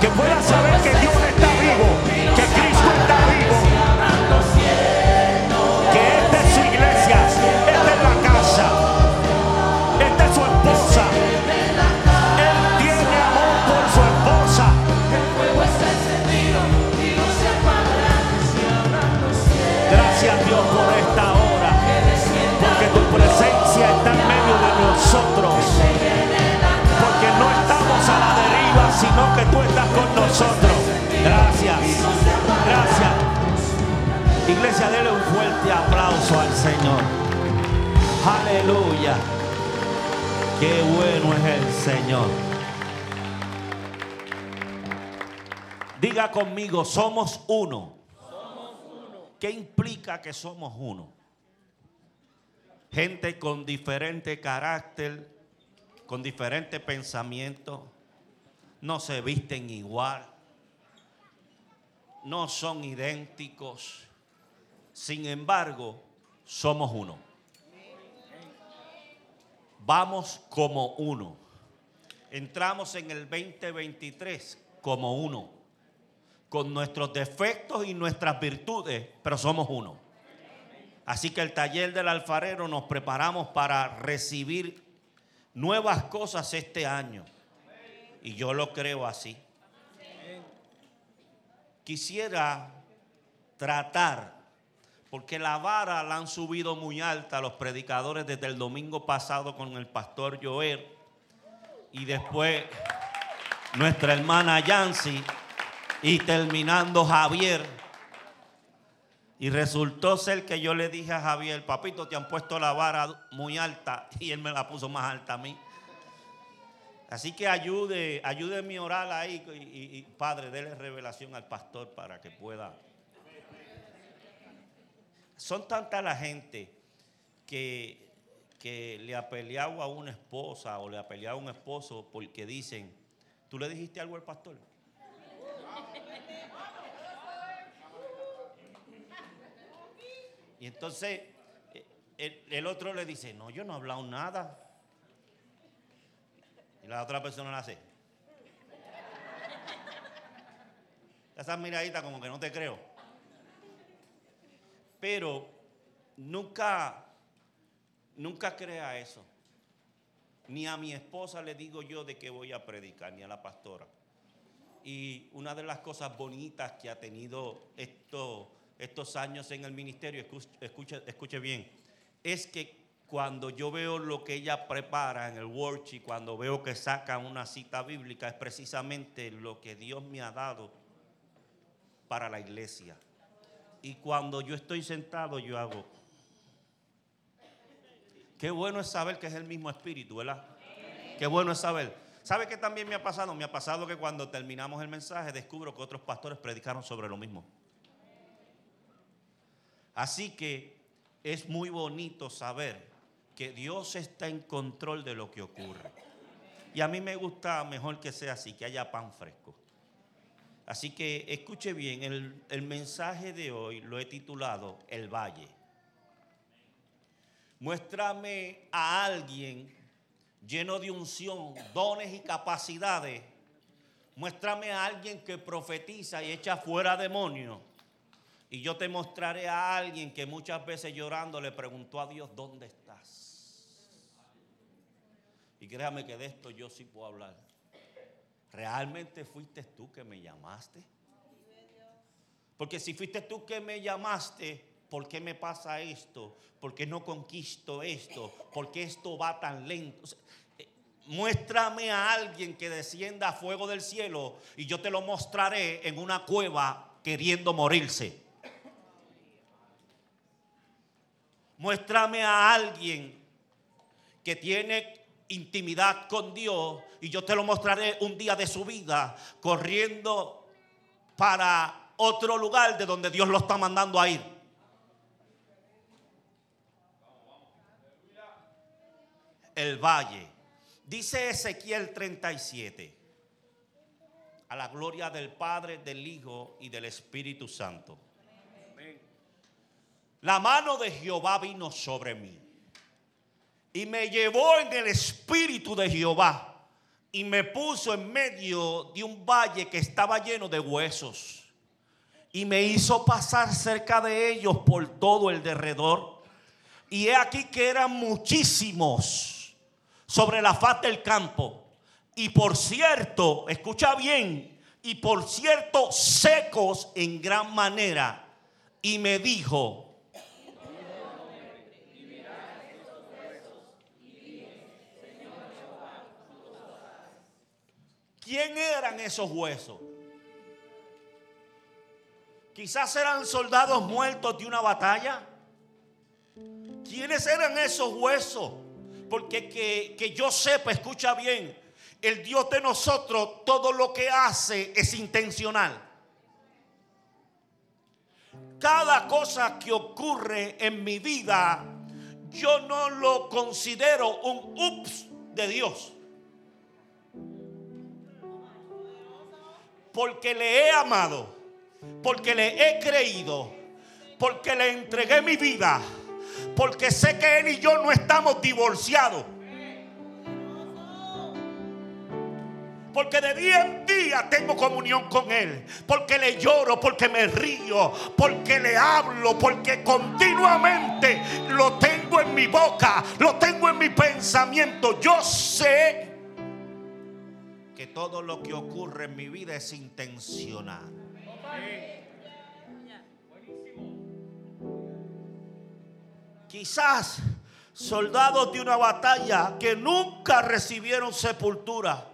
Que pueda saber que nosotros. Gracias, gracias. Iglesia, dele un fuerte aplauso al Señor. Aleluya. Qué bueno es el Señor. Diga conmigo, somos uno. ¿Qué implica que somos uno? Gente con diferente carácter, con diferente pensamiento, no se visten igual, no son idénticos. Sin embargo, somos uno. Vamos como uno. Entramos en el 2023 como uno con nuestros defectos y nuestras virtudes, pero somos uno. Así que el taller del alfarero nos preparamos para recibir nuevas cosas este año. Y yo lo creo así. Quisiera tratar, porque la vara la han subido muy alta los predicadores desde el domingo pasado con el pastor Joel y después nuestra hermana Yancy y terminando Javier. Y resultó ser que yo le dije a Javier, papito, te han puesto la vara muy alta y él me la puso más alta a mí. Así que ayude, ayúdeme a orar ahí y, Padre, déle revelación al pastor para que pueda. Son tanta la gente que, que le ha peleado a una esposa o le ha peleado a un esposo porque dicen, ¿tú le dijiste algo al pastor? Y entonces eh, el, otro le dice, no, yo no he hablado nada. La otra persona le hace. Esa miradita como que no te creo. Pero nunca, nunca crea eso. Ni a mi esposa le digo yo de qué voy a predicar, ni a la pastora. Y una de las cosas bonitas que ha tenido esto estos años en el ministerio, escuche, bien, es que cuando yo veo lo que ella prepara en el worksheet, cuando veo que saca una cita bíblica, es precisamente lo que Dios me ha dado para la iglesia. Y cuando yo estoy sentado, yo hago. Qué bueno es saber que es el mismo espíritu, ¿verdad? Qué bueno es saber. ¿Sabe qué también me ha pasado? Me ha pasado que cuando terminamos el mensaje descubro que otros pastores predicaron sobre lo mismo. Así que es muy bonito saber que Dios está en control de lo que ocurre. Y a mí me gusta mejor que sea así, que haya pan fresco. Así que escuche bien, el, el mensaje de hoy lo he titulado El Valle. Muéstrame a alguien lleno de unción, dones y capacidades. Muéstrame a alguien que profetiza y echa fuera demonios. Y yo te mostraré a alguien que muchas veces llorando le preguntó a Dios, ¿dónde estás? Y créame que de esto yo sí puedo hablar. ¿Realmente fuiste tú que me llamaste? Porque si fuiste tú que me llamaste, ¿por qué me pasa esto? ¿Por qué no conquisto esto? ¿Por qué esto va tan lento? Eh, muéstrame a alguien que descienda a fuego del cielo y yo te lo mostraré en una cueva queriendo morirse. Muéstrame a alguien que tiene intimidad con Dios y yo te lo mostraré un día de su vida corriendo para otro lugar de donde Dios lo está mandando a ir. El valle. Dice Ezequiel 37. A la gloria del Padre, del Hijo y del Espíritu Santo. La mano de Jehová vino sobre mí y me llevó en el espíritu de Jehová y me puso en medio de un valle que estaba lleno de huesos y me hizo pasar cerca de ellos por todo el derredor. Y he aquí que eran muchísimos sobre la faz del campo. Y por cierto, escucha bien, y por cierto secos en gran manera. Y me dijo, ¿Quién eran esos huesos? Quizás eran soldados muertos de una batalla. ¿Quiénes eran esos huesos? Porque que, que yo sepa, escucha bien, el Dios de nosotros todo lo que hace es intencional. Cada cosa que ocurre en mi vida, yo no lo considero un ups de Dios. Porque le he amado, porque le he creído, porque le entregué mi vida, porque sé que él y yo no estamos divorciados. Porque de día en día tengo comunión con Él. Porque le lloro, porque me río, porque le hablo, porque continuamente lo tengo en mi boca, lo tengo en mi pensamiento. Yo sé que todo lo que ocurre en mi vida es intencional. Quizás soldados de una batalla que nunca recibieron sepultura.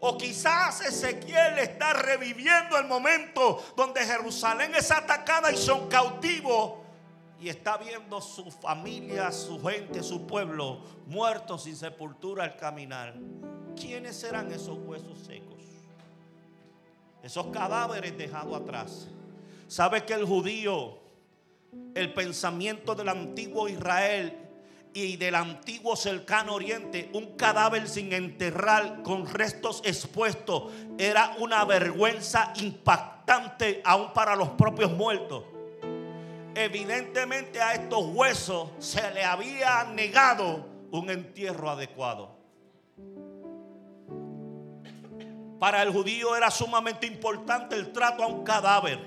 O quizás Ezequiel está reviviendo el momento donde Jerusalén es atacada y son cautivos. Y está viendo su familia, su gente, su pueblo muertos sin sepultura al caminar. ¿Quiénes serán esos huesos secos? Esos cadáveres dejados atrás. ¿Sabe que el judío, el pensamiento del antiguo Israel y del antiguo cercano oriente, un cadáver sin enterrar con restos expuestos, era una vergüenza impactante aún para los propios muertos? Evidentemente a estos huesos se le había negado un entierro adecuado. Para el judío era sumamente importante el trato a un cadáver.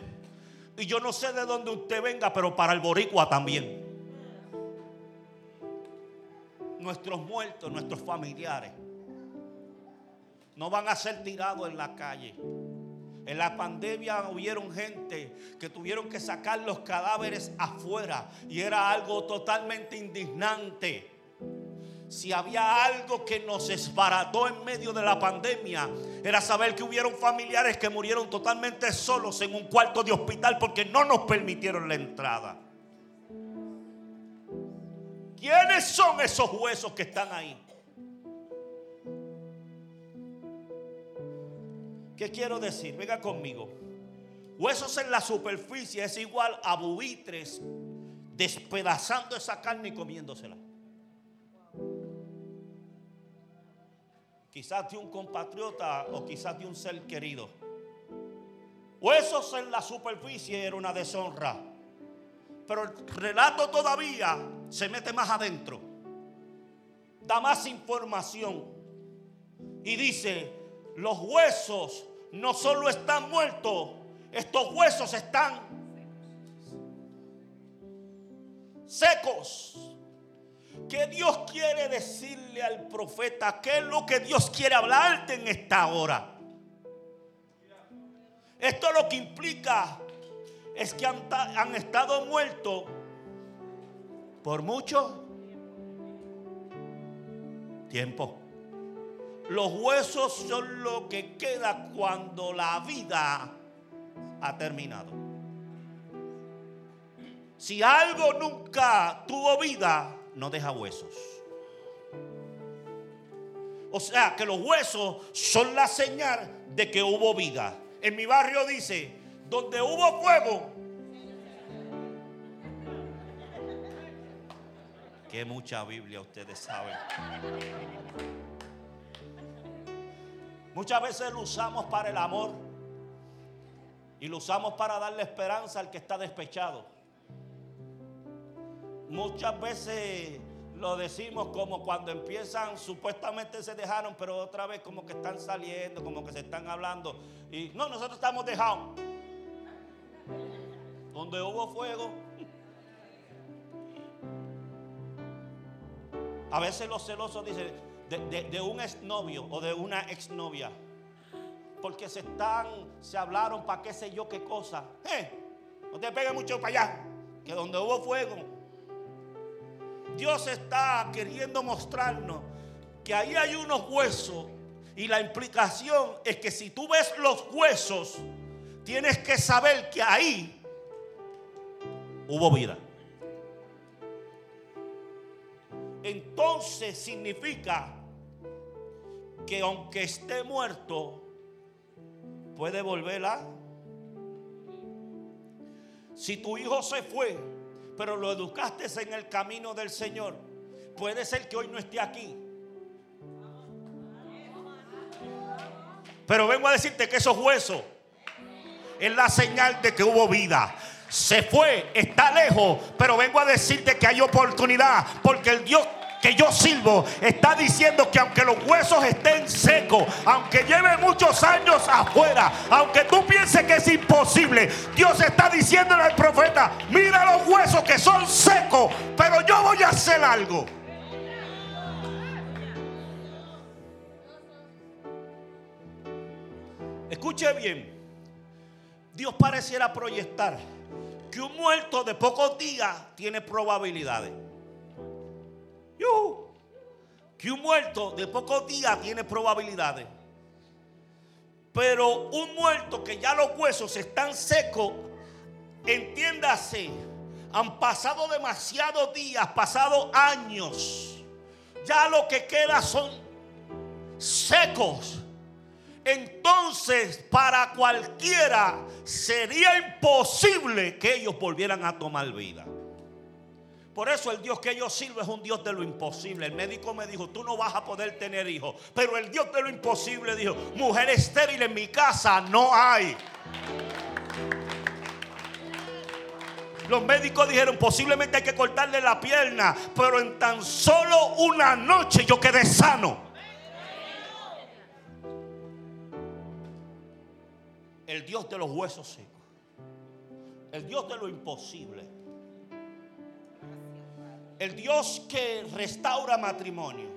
Y yo no sé de dónde usted venga, pero para el boricua también. Nuestros muertos, nuestros familiares, no van a ser tirados en la calle. En la pandemia hubieron gente que tuvieron que sacar los cadáveres afuera y era algo totalmente indignante si había algo que nos esbarató en medio de la pandemia, era saber que hubieron familiares que murieron totalmente solos en un cuarto de hospital porque no nos permitieron la entrada. ¿Quiénes son esos huesos que están ahí? ¿Qué quiero decir? Venga conmigo. Huesos en la superficie es igual a buitres despedazando esa carne y comiéndosela. Quizás de un compatriota o quizás de un ser querido. Huesos en la superficie era una deshonra. Pero el relato todavía se mete más adentro. Da más información. Y dice, los huesos no solo están muertos, estos huesos están secos. ¿Qué Dios quiere decirle al profeta? ¿Qué es lo que Dios quiere hablarte en esta hora? Esto lo que implica es que han, han estado muertos por mucho tiempo. Los huesos son lo que queda cuando la vida ha terminado. Si algo nunca tuvo vida, no deja huesos. O sea que los huesos son la señal de que hubo vida. En mi barrio dice, donde hubo fuego. Que mucha Biblia ustedes saben. Muchas veces lo usamos para el amor y lo usamos para darle esperanza al que está despechado muchas veces lo decimos como cuando empiezan, supuestamente se dejaron, pero otra vez como que están saliendo, como que se están hablando. Y no, nosotros estamos dejados. Donde hubo fuego. A veces los celosos dicen de, un exnovio o de una exnovia. Porque se están, se hablaron para qué sé yo qué cosa. Eh, no te pegue mucho para allá. Que donde hubo fuego, Dios está queriendo mostrarnos que ahí hay unos huesos y la implicación es que si tú ves los huesos, tienes que saber que ahí hubo vida. Entonces significa que aunque esté muerto, puede volver a... Si tu hijo se fue, pero lo educaste en el camino del Señor. Puede ser que hoy no esté aquí. Pero vengo a decirte que esos huesos es la señal de que hubo vida. Se fue, está lejos, pero vengo a decirte que hay oportunidad, porque el Dios que yo sirvo está diciendo que aunque los huesos estén secos, aunque lleve muchos años afuera, aunque tú pienses que es imposible, Dios está diciéndole al profeta, mira los huesos que son secos, pero yo voy a hacer algo. Escuche bien, Dios pareciera proyectar que un muerto de pocos días tiene probabilidades. Que un muerto de pocos días tiene probabilidades. Pero un muerto que ya los huesos están secos, entiéndase, han pasado demasiados días, pasado años. Ya lo que queda son secos. Entonces, para cualquiera sería imposible que ellos volvieran a tomar vida. Por eso el Dios que yo sirvo es un Dios de lo imposible. El médico me dijo, tú no vas a poder tener hijos. Pero el Dios de lo imposible dijo, mujer estéril en mi casa no hay. Los médicos dijeron, posiblemente hay que cortarle la pierna. Pero en tan solo una noche yo quedé sano. El Dios de los huesos secos. El Dios de lo imposible el Dios que restaura matrimonio,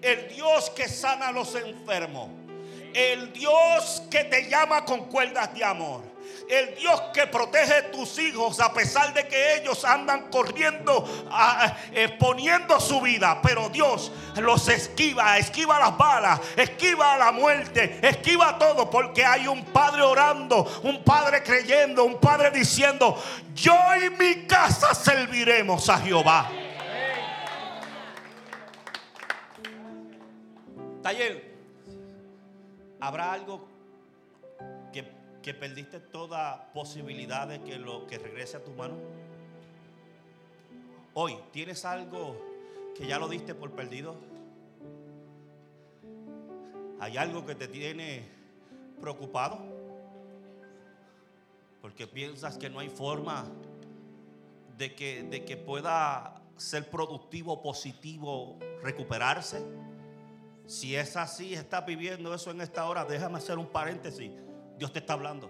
el Dios que sana a los enfermos, el Dios que te llama con cuerdas de amor. El Dios que protege tus hijos a pesar de que ellos andan corriendo, exponiendo su vida. Pero Dios los esquiva, esquiva las balas, esquiva la muerte, esquiva todo. Porque hay un padre orando, un padre creyendo, un padre diciendo, yo y mi casa serviremos a Jehová. Taller, ¿habrá algo que, perdiste toda posibilidad de que lo que regrese a tu mano? Hoy, ¿tienes algo que ya lo diste por perdido? ¿Hay algo que te tiene preocupado? Porque piensas que no hay forma de que, de que pueda ser productivo, positivo, recuperarse. Si es así, estás viviendo eso en esta hora, déjame hacer un paréntesis. Dios te está hablando.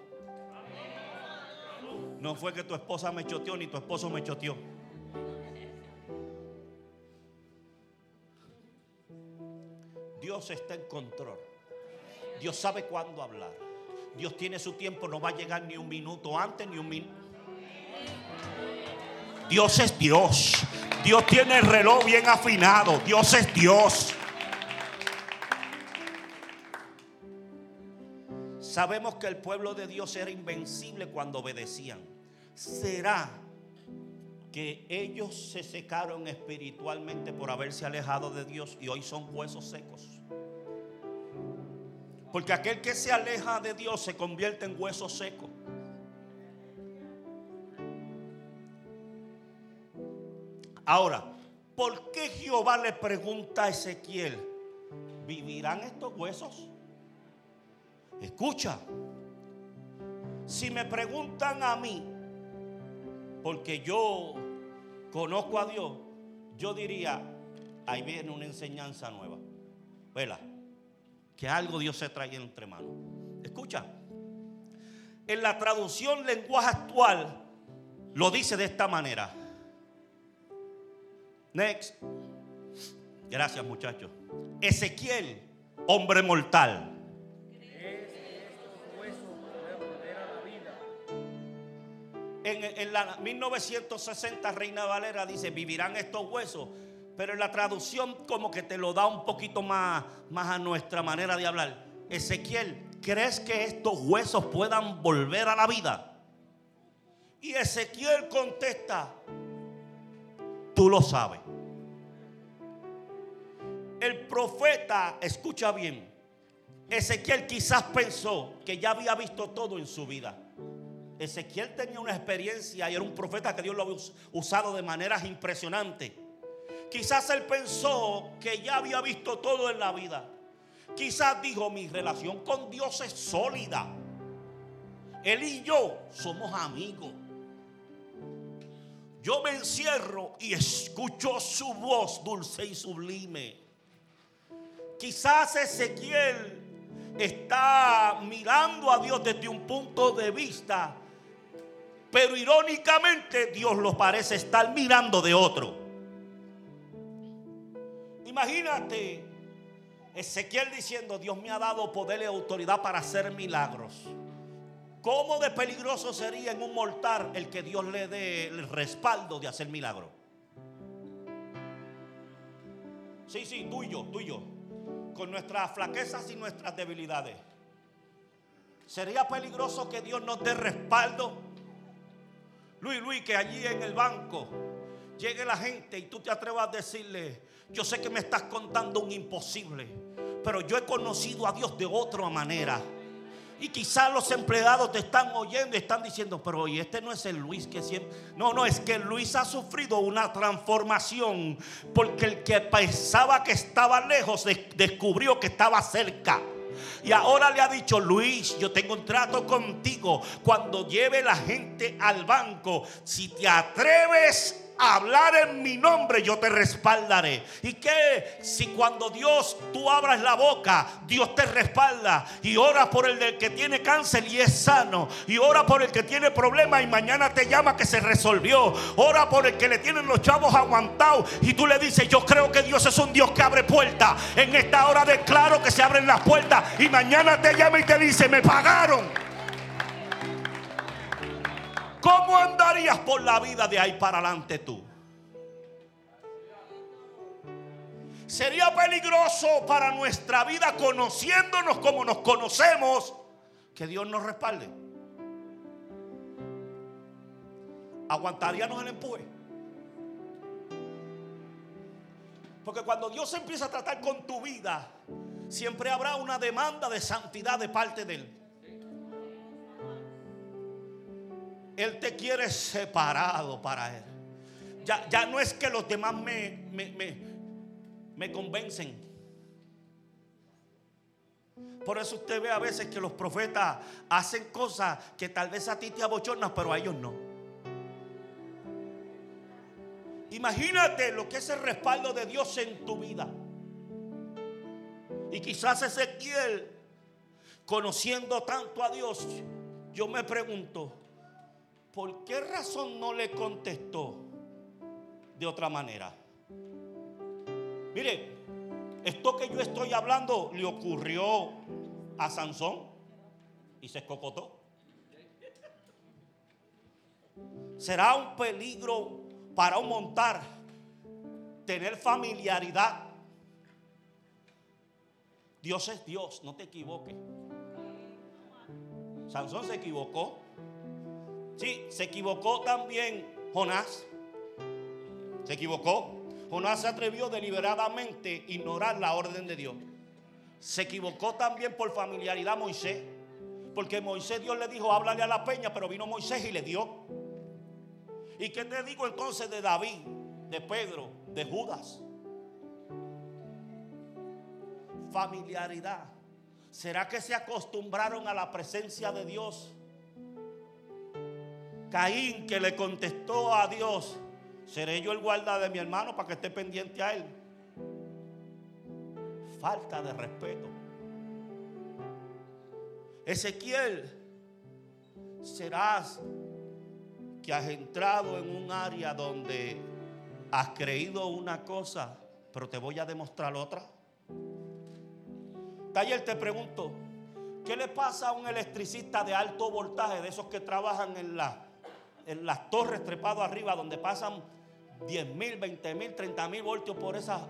No fue que tu esposa me choteó ni tu esposo me choteó. Dios está en control. Dios sabe cuándo hablar. Dios tiene su tiempo, no va a llegar ni un minuto antes ni un minuto. Dios es Dios. Dios tiene el reloj bien afinado. Dios es Dios. Sabemos que el pueblo de Dios era invencible cuando obedecían. ¿Será que ellos se secaron espiritualmente por haberse alejado de Dios y hoy son huesos secos? Porque aquel que se aleja de Dios se convierte en hueso seco. Ahora, ¿por qué Jehová le pregunta a Ezequiel, ¿vivirán estos huesos? Escucha, si me preguntan a mí, porque yo conozco a Dios, yo diría, ahí viene una enseñanza nueva. Vela, que algo Dios se trae entre manos. Escucha, en la traducción lenguaje actual lo dice de esta manera. Next. Gracias muchachos. Ezequiel, hombre mortal. En, en, la 1960 Reina Valera dice, vivirán estos huesos. Pero en la traducción como que te lo da un poquito más, más a nuestra manera de hablar. Ezequiel, ¿crees que estos huesos puedan volver a la vida? Y Ezequiel contesta, tú lo sabes. El profeta, escucha bien, Ezequiel quizás pensó que ya había visto todo en su vida. Ezequiel tenía una experiencia y era un profeta que Dios lo había usado de maneras impresionantes. Quizás él pensó que ya había visto todo en la vida. Quizás dijo, mi relación con Dios es sólida. Él y yo somos amigos. Yo me encierro y escucho su voz dulce y sublime. Quizás Ezequiel está mirando a Dios desde un punto de vista pero irónicamente Dios lo parece estar mirando de otro. Imagínate Ezequiel diciendo, Dios me ha dado poder y autoridad para hacer milagros. ¿Cómo de peligroso sería en un mortal el que Dios le dé el respaldo de hacer milagros? Sí, sí, tuyo, tuyo. Con nuestras flaquezas y nuestras debilidades. ¿Sería peligroso que Dios nos dé respaldo? Luis, Luis, que allí en el banco llegue la gente y tú te atrevas a decirle, yo sé que me estás contando un imposible, pero yo he conocido a Dios de otra manera. Y quizás los empleados te están oyendo y están diciendo, pero oye, este no es el Luis que siempre... No, no, es que Luis ha sufrido una transformación porque el que pensaba que estaba lejos descubrió que estaba cerca. Y ahora le ha dicho, Luis, yo tengo un trato contigo. Cuando lleve la gente al banco, si te atreves hablar en mi nombre, yo te respaldaré. ¿Y qué? Si cuando Dios tú abras la boca, Dios te respalda y ora por el del que tiene cáncer y es sano, y ora por el que tiene problemas y mañana te llama que se resolvió, ora por el que le tienen los chavos aguantados y tú le dices, yo creo que Dios es un Dios que abre puertas. En esta hora declaro que se abren las puertas y mañana te llama y te dice, me pagaron. ¿Cómo andarías por la vida de ahí para adelante tú? Sería peligroso para nuestra vida conociéndonos como nos conocemos que Dios nos respalde. ¿Aguantaríamos el empuje? Porque cuando Dios empieza a tratar con tu vida, siempre habrá una demanda de santidad de parte de Él. Él te quiere separado para Él. Ya, ya no es que los demás me, me, me, convencen. Por eso usted ve a veces que los profetas hacen cosas que tal vez a ti te abochornan, pero a ellos no. Imagínate lo que es el respaldo de Dios en tu vida. Y quizás Ezequiel, conociendo tanto a Dios, yo me pregunto, ¿por qué razón no le contestó de otra manera? Mire, esto que yo estoy hablando le ocurrió a Sansón y se escocotó. Será un peligro para un montar tener familiaridad. Dios es Dios, no te equivoques. Sansón se equivocó. Sí, se equivocó también Jonás. Se equivocó. Jonás se atrevió deliberadamente a ignorar la orden de Dios. Se equivocó también por familiaridad Moisés. Porque Moisés Dios le dijo, háblale a la peña, pero vino Moisés y le dio. ¿Y qué te digo entonces de David, de Pedro, de Judas? Familiaridad. ¿Será que se acostumbraron a la presencia de Dios? Caín que le contestó a Dios, Seré yo el guarda de mi hermano para que esté pendiente a él. Falta de respeto. Ezequiel, serás que has entrado en un área donde has creído una cosa, pero te voy a demostrar otra. Taller, te pregunto, ¿qué le pasa a un electricista de alto voltaje, de esos que trabajan en, la, en las torres trepados arriba, donde pasan 10 mil, 20 mil, 30 mil voltios por esa,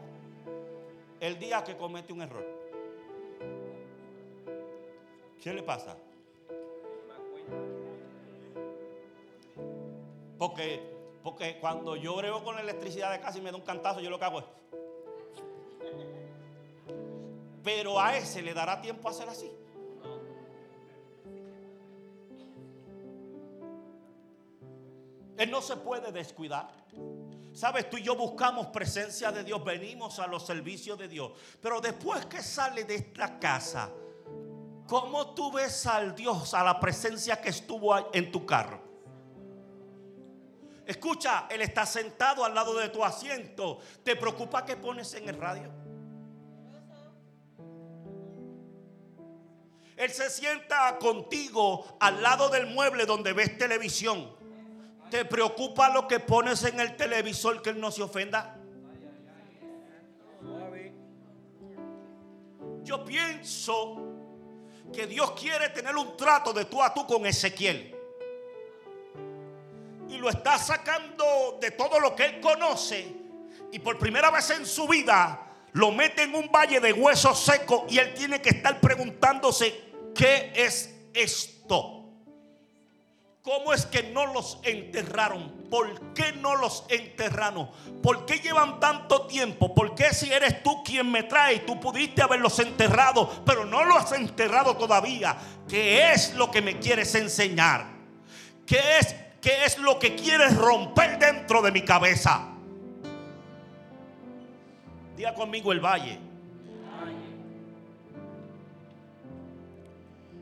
el día que comete un error? ¿Qué le pasa? Porque, porque cuando yo brego con la electricidad de casa y me da un cantazo, yo lo que hago es. Pero a ese le dará tiempo a hacer así. Él no se puede descuidar. Sabes, tú y yo buscamos presencia de Dios, venimos a los servicios de Dios. Pero después que sale de esta casa, ¿cómo tú ves al Dios, a la presencia que estuvo en tu carro? Escucha, Él está sentado al lado de tu asiento. ¿Te preocupa que pones en el radio? Él se sienta contigo al lado del mueble donde ves televisión. ¿Te preocupa lo que pones en el televisor que Él no se ofenda? Yo pienso que Dios quiere tener un trato de tú a tú con Ezequiel. Y lo está sacando de todo lo que él conoce. Y por primera vez en su vida lo mete en un valle de huesos secos. Y él tiene que estar preguntándose, ¿qué es esto? ¿Cómo es que no los enterraron? ¿Por qué no los enterraron? ¿Por qué llevan tanto tiempo? ¿Por qué si eres tú quien me trae, tú pudiste haberlos enterrado, pero no los has enterrado todavía? ¿Qué es lo que me quieres enseñar? ¿Qué es, qué es lo que quieres romper dentro de mi cabeza? Diga conmigo el valle.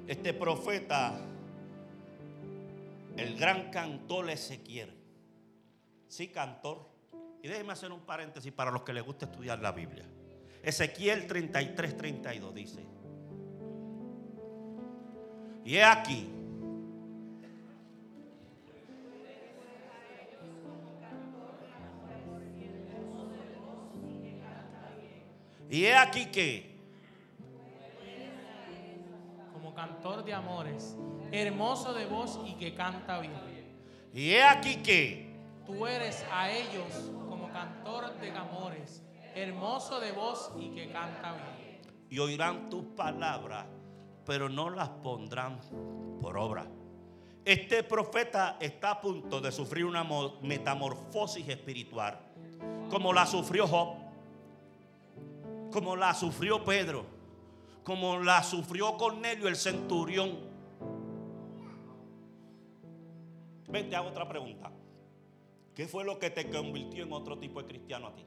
Este profeta el gran cantor Ezequiel. Sí, cantor. Y déjeme hacer un paréntesis para los que les gusta estudiar la Biblia. Ezequiel 33, 32 dice. Y he aquí. Y he aquí que. Cantor de amores hermoso de voz y que canta bien. Y he aquí que tú eres a ellos como cantor de amores, hermoso de voz y que canta bien. Y oirán tus palabras, pero no las pondrán por obra. Este profeta está a punto de sufrir una metamorfosis espiritual, como la sufrió Job, como la sufrió Pedro, como la sufrió Cornelio el centurión Ven, te hago otra pregunta. ¿Qué fue lo que te convirtió en otro tipo de cristiano a ti?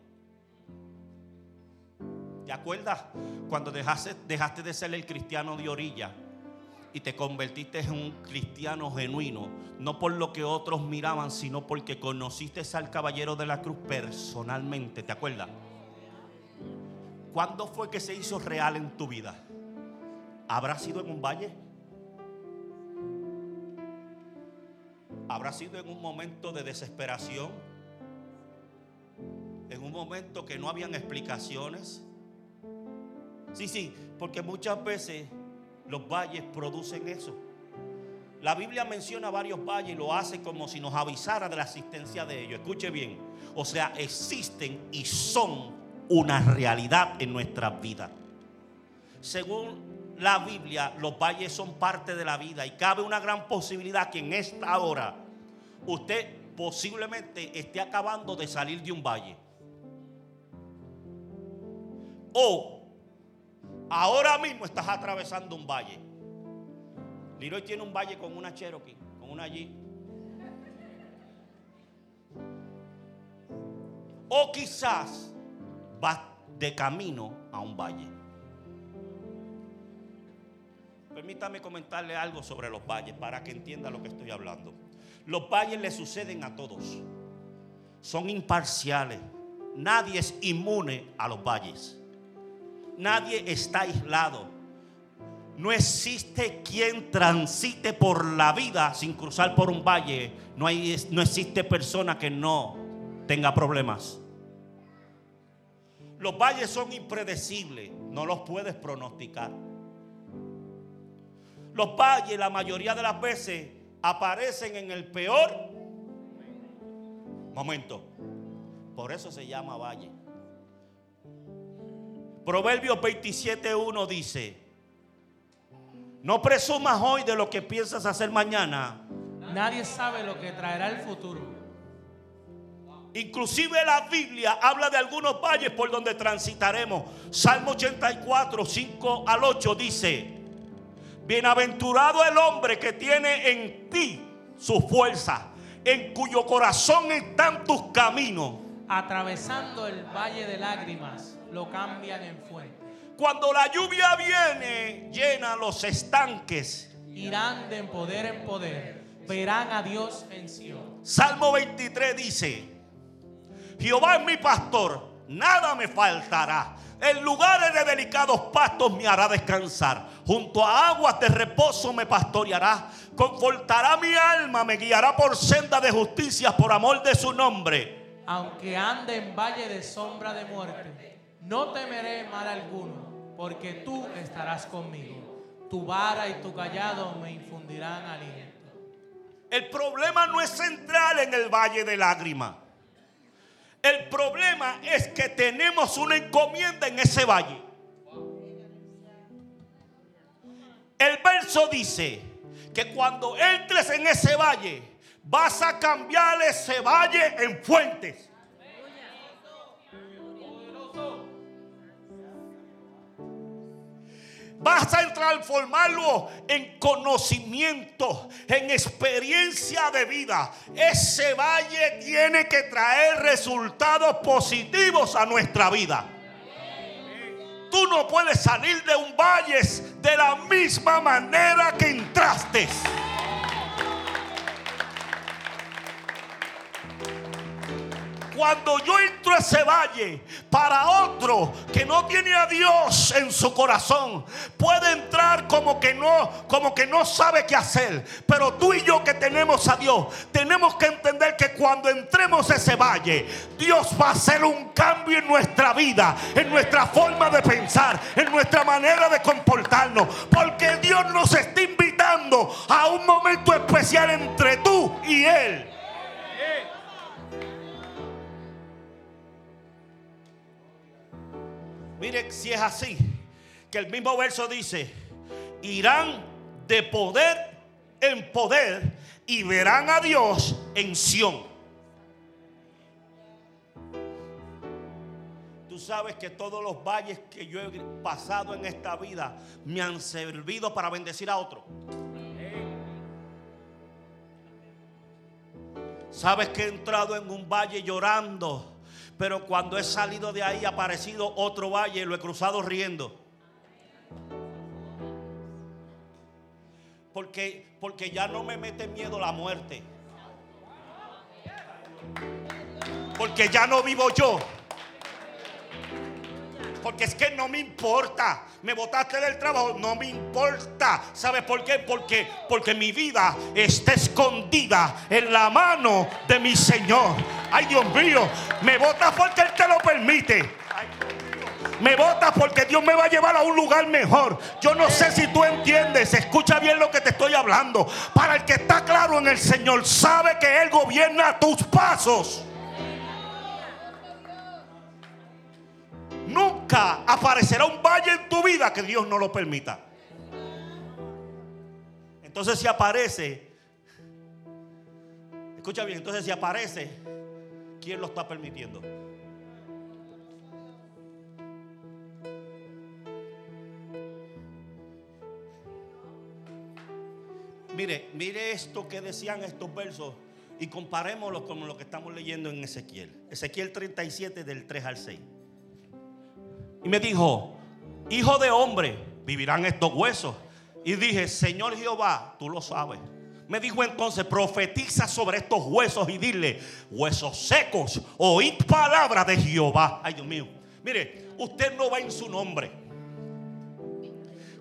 ¿Te acuerdas cuando dejaste, dejaste de ser el cristiano de orilla y te convertiste en un cristiano genuino? No por lo que otros miraban, sino porque conociste al caballero de la cruz personalmente. ¿Te acuerdas? ¿Cuándo fue que se hizo real en tu vida? ¿Habrá sido en un valle? ¿Habrá sido en un momento de desesperación? En un momento que no habían explicaciones. Sí, sí, porque muchas veces los valles producen eso. La Biblia menciona varios valles y lo hace como si nos avisara de la existencia de ellos. Escuche bien. O sea, existen y son una realidad en nuestra vida. Según la Biblia, los valles son parte de la vida y cabe una gran posibilidad que en esta hora usted posiblemente esté acabando de salir de un valle. O ahora mismo estás atravesando un valle. Leroy tiene un valle con una Cherokee, con una allí. O quizás vas de camino a un valle. Permítame comentarle algo sobre los valles para que entienda lo que estoy hablando. Los valles le suceden a todos. son imparciales. Nadie es inmune a los valles. Nadie está aislado. No existe quien transite por la vida sin cruzar por un valle. No, hay, no existe persona que no tenga problemas. Los valles son impredecibles, no los puedes pronosticar. Los valles la mayoría de las veces aparecen en el peor momento. Por eso se llama valle. Proverbios 27.1 dice, no presumas hoy de lo que piensas hacer mañana. Nadie sabe lo que traerá el futuro. Inclusive la Biblia habla de algunos valles por donde transitaremos. Salmo 84, 5 al 8 dice, bienaventurado el hombre que tiene en ti su fuerza, en cuyo corazón están tus caminos. Atravesando el valle de lágrimas, lo cambian en fuente. Cuando la lluvia viene, llena los estanques. Irán de poder en poder, verán a Dios en Sion. Salmo 23 dice, Jehová es mi pastor, nada me faltará. En lugares de delicados pastos me hará descansar. Junto a aguas de reposo me pastoreará. Confortará mi alma, me guiará por senda de justicia por amor de su nombre. Aunque ande en valle de sombra de muerte, no temeré mal alguno, porque tú estarás conmigo. Tu vara y tu callado me infundirán aliento. El problema no es central en el valle de lágrimas. El problema es que tenemos una encomienda en ese valle. El verso dice que cuando entres en ese valle, vas a cambiar ese valle en fuentes. Vas a transformarlo en conocimiento, en experiencia de vida. Ese valle tiene que traer resultados positivos a nuestra vida. Tú no puedes salir de un valle de la misma manera que entraste. Cuando yo entro a ese valle, para otro que no tiene a Dios en su corazón, puede entrar como que no, como que no sabe qué hacer. Pero tú y yo que tenemos a Dios, tenemos que entender que cuando entremos a ese valle, Dios va a hacer un cambio en nuestra vida, en nuestra forma de pensar, en nuestra manera de comportarnos. Porque Dios nos está invitando a un momento especial entre tú y Él. Mire si es así, que el mismo verso dice, irán de poder en poder y verán a Dios en Sión. Tú sabes que todos los valles que yo he pasado en esta vida me han servido para bendecir a otro. Sabes que he entrado en un valle llorando pero cuando he salido de ahí ha aparecido otro valle y lo he cruzado riendo. Porque, porque ya no me mete miedo la muerte. Porque ya no vivo yo. Porque es que no me importa. Me botaste del trabajo, no me importa. ¿Sabes por qué? Porque, porque mi vida está escondida en la mano de mi Señor. Ay, Dios mío, me botas porque Él te lo permite. Me botas porque Dios me va a llevar a un lugar mejor. Yo no sé si tú entiendes. Escucha bien lo que te estoy hablando. Para el que está claro en el Señor, sabe que Él gobierna tus pasos. Nunca aparecerá un valle en tu vida que Dios no lo permita. Entonces si aparece, escucha bien, entonces si aparece, ¿quién lo está permitiendo? Mire, mire esto que decían estos versos y comparémoslo con lo que estamos leyendo en Ezequiel. Ezequiel 37 del 3 al 6. Y me dijo, hijo de hombre, vivirán estos huesos. Y dije, Señor Jehová, tú lo sabes. Me dijo entonces, profetiza sobre estos huesos y dile, huesos secos, oíd palabra de Jehová. Ay, Dios mío. Mire, usted no va en su nombre.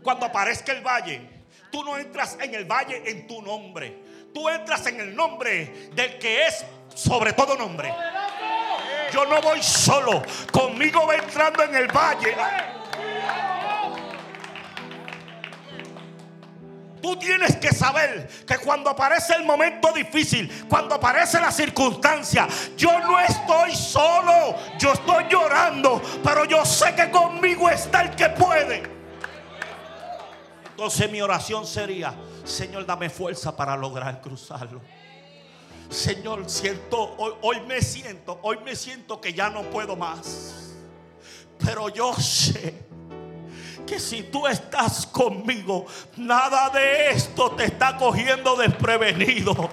Cuando aparezca el valle, tú no entras en el valle en tu nombre. Tú entras en el nombre del que es sobre todo nombre. Yo no voy solo. Conmigo va entrando en el valle. Tú tienes que saber que cuando aparece el momento difícil, cuando aparece la circunstancia, yo no estoy solo, yo estoy llorando, pero yo sé que conmigo está el que puede. Entonces mi oración sería, Señor, dame fuerza para lograr cruzarlo. Señor, siento, hoy, me siento, hoy me siento que ya no puedo más. Pero yo sé que si tú estás conmigo, nada de esto te está cogiendo desprevenido.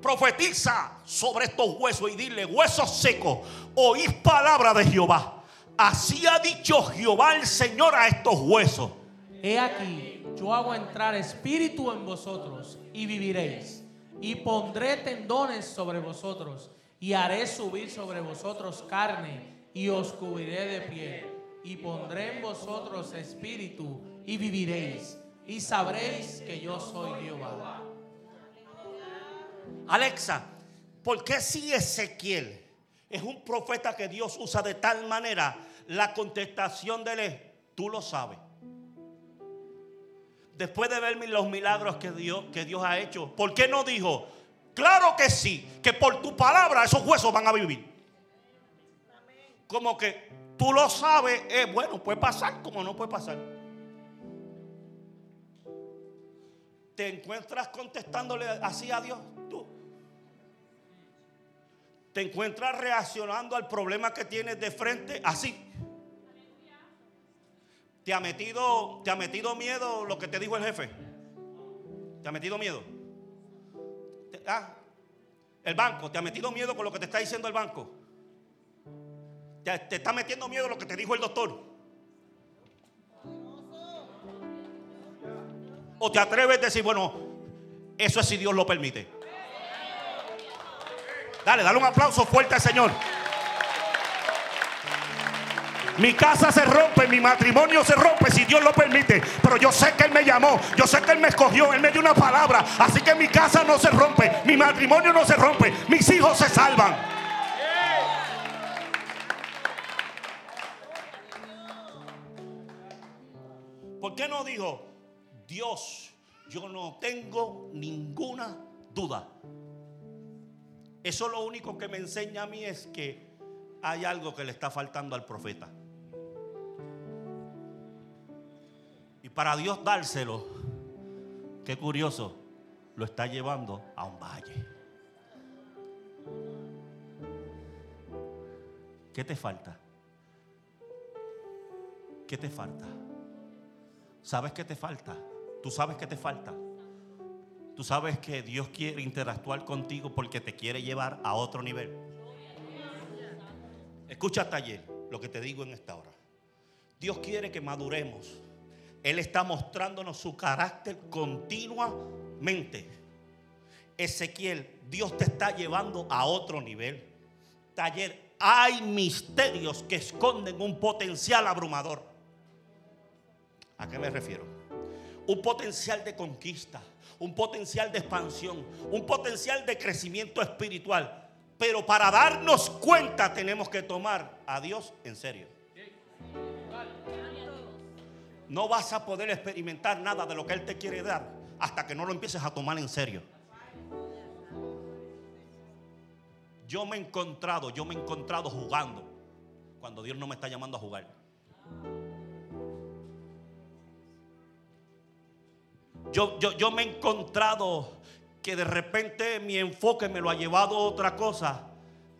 Profetiza sobre estos huesos y dile, huesos secos, oíd palabra de Jehová. Así ha dicho Jehová el Señor a estos huesos. He aquí, yo hago entrar espíritu en vosotros y viviréis. Y pondré tendones sobre vosotros y haré subir sobre vosotros carne y os cubriré de piel. Y pondré en vosotros espíritu y viviréis. Y sabréis que yo soy Jehová. Alexa, ¿por qué si Ezequiel es un profeta que Dios usa de tal manera? La contestación de él es, tú lo sabes. Después de ver los milagros que Dios, que Dios ha hecho, ¿por qué no dijo? Claro que sí, que por tu palabra esos huesos van a vivir. Como que tú lo sabes, es bueno, puede pasar como no puede pasar. ¿Te encuentras contestándole así a Dios? Tú. ¿Te encuentras reaccionando al problema que tienes de frente así? ¿Te ha metido, te ha metido miedo lo que te dijo el jefe? ¿Te ha metido miedo? Ah, el banco, ¿te ha metido miedo con lo que te está diciendo el banco? ¿Te, te está metiendo miedo lo que te dijo el doctor? ¿O te atreves a decir, bueno, eso es si Dios lo permite? Dale, dale un aplauso fuerte al Señor. Mi casa se rompe, mi matrimonio se rompe si Dios lo permite. Pero yo sé que Él me llamó, yo sé que Él me escogió, Él me dio una palabra. Así que mi casa no se rompe, mi matrimonio no se rompe, mis hijos se salvan. ¿Por qué no dijo, Dios, yo no tengo ninguna duda? Eso lo único que me enseña a mí es que hay algo que le está faltando al profeta. Y para Dios dárselo, qué curioso, lo está llevando a un valle. ¿Qué te falta? ¿Qué te falta? ¿Sabes qué te falta? ¿Tú sabes qué te falta? Tú sabes que Dios quiere interactuar contigo porque te quiere llevar a otro nivel. Escucha taller lo que te digo en esta hora. Dios quiere que maduremos. Él está mostrándonos su carácter continuamente. Ezequiel, Dios te está llevando a otro nivel. Taller, hay misterios que esconden un potencial abrumador. ¿A qué me refiero? Un potencial de conquista, un potencial de expansión, un potencial de crecimiento espiritual. Pero para darnos cuenta tenemos que tomar a Dios en serio. No vas a poder experimentar nada de lo que Él te quiere dar hasta que no lo empieces a tomar en serio. Yo me he encontrado, yo me he encontrado jugando cuando Dios no me está llamando a jugar. Yo, yo, yo me he encontrado que de repente mi enfoque me lo ha llevado a otra cosa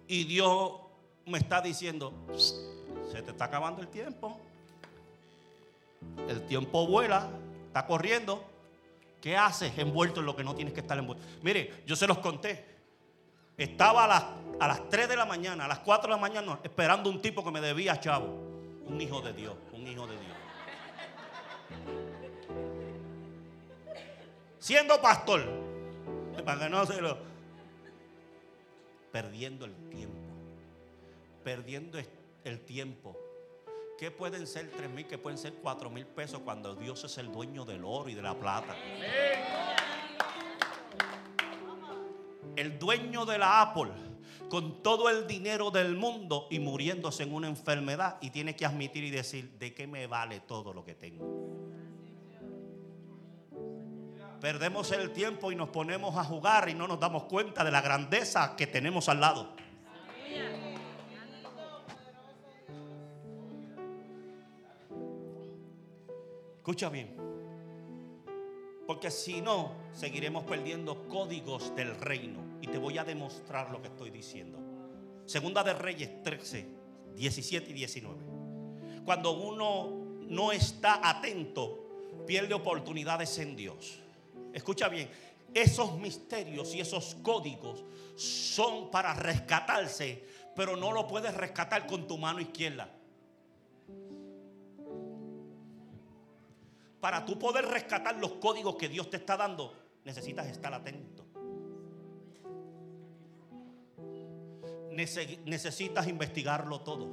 y Dios me está diciendo, se te está acabando el tiempo. El tiempo vuela, está corriendo. ¿Qué haces envuelto en lo que no tienes que estar envuelto? Mire, yo se los conté. Estaba a las, a las 3 de la mañana, a las 4 de la mañana, esperando un tipo que me debía chavo. Un hijo de Dios, un hijo de Dios. Siendo pastor, para que no se lo. Perdiendo el tiempo. Perdiendo el tiempo. ¿Qué pueden ser tres mil? ¿Qué pueden ser cuatro mil pesos cuando Dios es el dueño del oro y de la plata? El dueño de la Apple con todo el dinero del mundo y muriéndose en una enfermedad y tiene que admitir y decir, ¿de qué me vale todo lo que tengo? Perdemos el tiempo y nos ponemos a jugar y no nos damos cuenta de la grandeza que tenemos al lado. Escucha bien. Porque si no, seguiremos perdiendo códigos del reino. Y te voy a demostrar lo que estoy diciendo. Segunda de Reyes 13, 17 y 19. Cuando uno no está atento, pierde oportunidades en Dios. Escucha bien, esos misterios y esos códigos son para rescatarse, pero no lo puedes rescatar con tu mano izquierda. Para tú poder rescatar los códigos que Dios te está dando, necesitas estar atento. Necesitas investigarlo todo.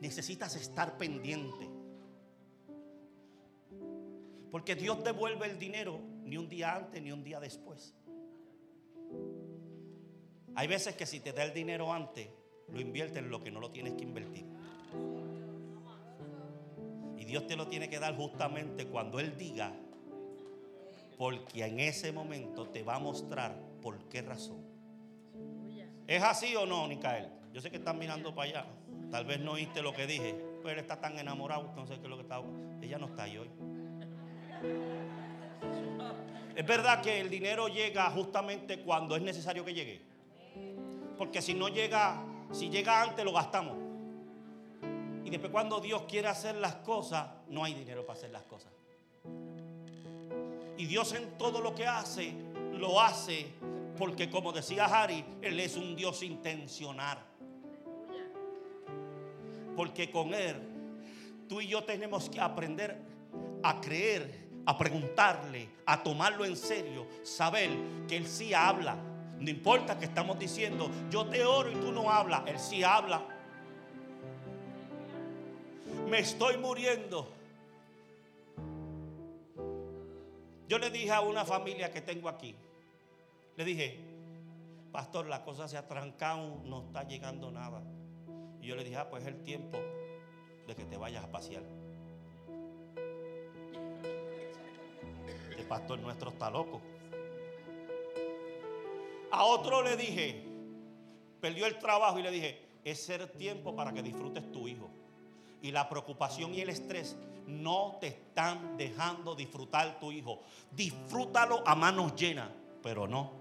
Necesitas estar pendiente. Porque Dios devuelve el dinero ni un día antes ni un día después. Hay veces que si te da el dinero antes, lo inviertes en lo que no lo tienes que invertir. Dios te lo tiene que dar justamente cuando Él diga, porque en ese momento te va a mostrar por qué razón. ¿Es así o no, Nicael? Yo sé que están mirando para allá. Tal vez no oíste lo que dije, pero él está tan enamorado, no sé qué es lo que está. Ella no está ahí hoy. Es verdad que el dinero llega justamente cuando es necesario que llegue. Porque si no llega, si llega antes lo gastamos. Y después cuando Dios quiere hacer las cosas, no hay dinero para hacer las cosas. Y Dios en todo lo que hace, lo hace porque como decía Harry, Él es un Dios intencional. Porque con Él, tú y yo tenemos que aprender a creer, a preguntarle, a tomarlo en serio, saber que Él sí habla. No importa que estamos diciendo, yo te oro y tú no hablas, Él sí habla me estoy muriendo. Yo le dije a una familia que tengo aquí, le dije, pastor, la cosa se ha trancado, no está llegando nada. Y yo le dije, ah, pues es el tiempo de que te vayas a pasear. El pastor nuestro está loco. A otro le dije, perdió el trabajo y le dije, es el tiempo para que disfrutes tu hijo y la preocupación y el estrés no te están dejando disfrutar tu hijo. Disfrútalo a manos llenas, pero no.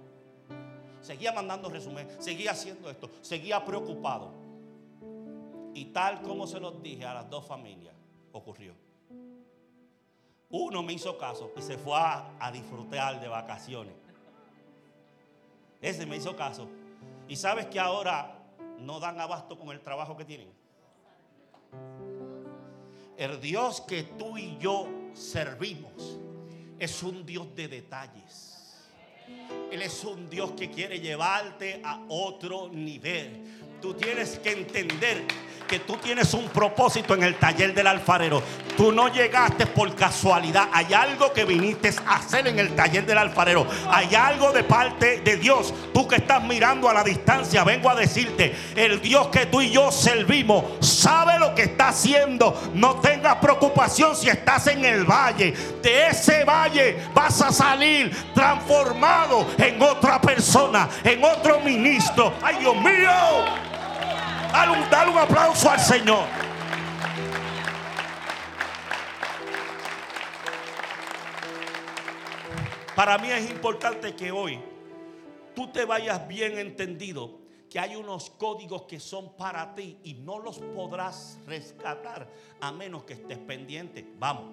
Seguía mandando resumen, seguía haciendo esto, seguía preocupado. Y tal como se los dije a las dos familias, ocurrió. Uno me hizo caso y se fue a, a disfrutar de vacaciones. Ese me hizo caso. Y sabes que ahora no dan abasto con el trabajo que tienen. El Dios que tú y yo servimos es un Dios de detalles. Él es un Dios que quiere llevarte a otro nivel. Tú tienes que entender que tú tienes un propósito en el taller del alfarero. Tú no llegaste por casualidad. Hay algo que viniste a hacer en el taller del alfarero. Hay algo de parte de Dios. Tú que estás mirando a la distancia, vengo a decirte, el Dios que tú y yo servimos sabe lo que está haciendo. No tengas preocupación si estás en el valle. De ese valle vas a salir transformado en otra persona, en otro ministro. Ay, Dios mío. Dale un, aplauso al Señor. Para mí es importante que hoy tú te vayas bien entendido que hay unos códigos que son para ti y no los podrás rescatar a menos que estés pendiente. Vamos.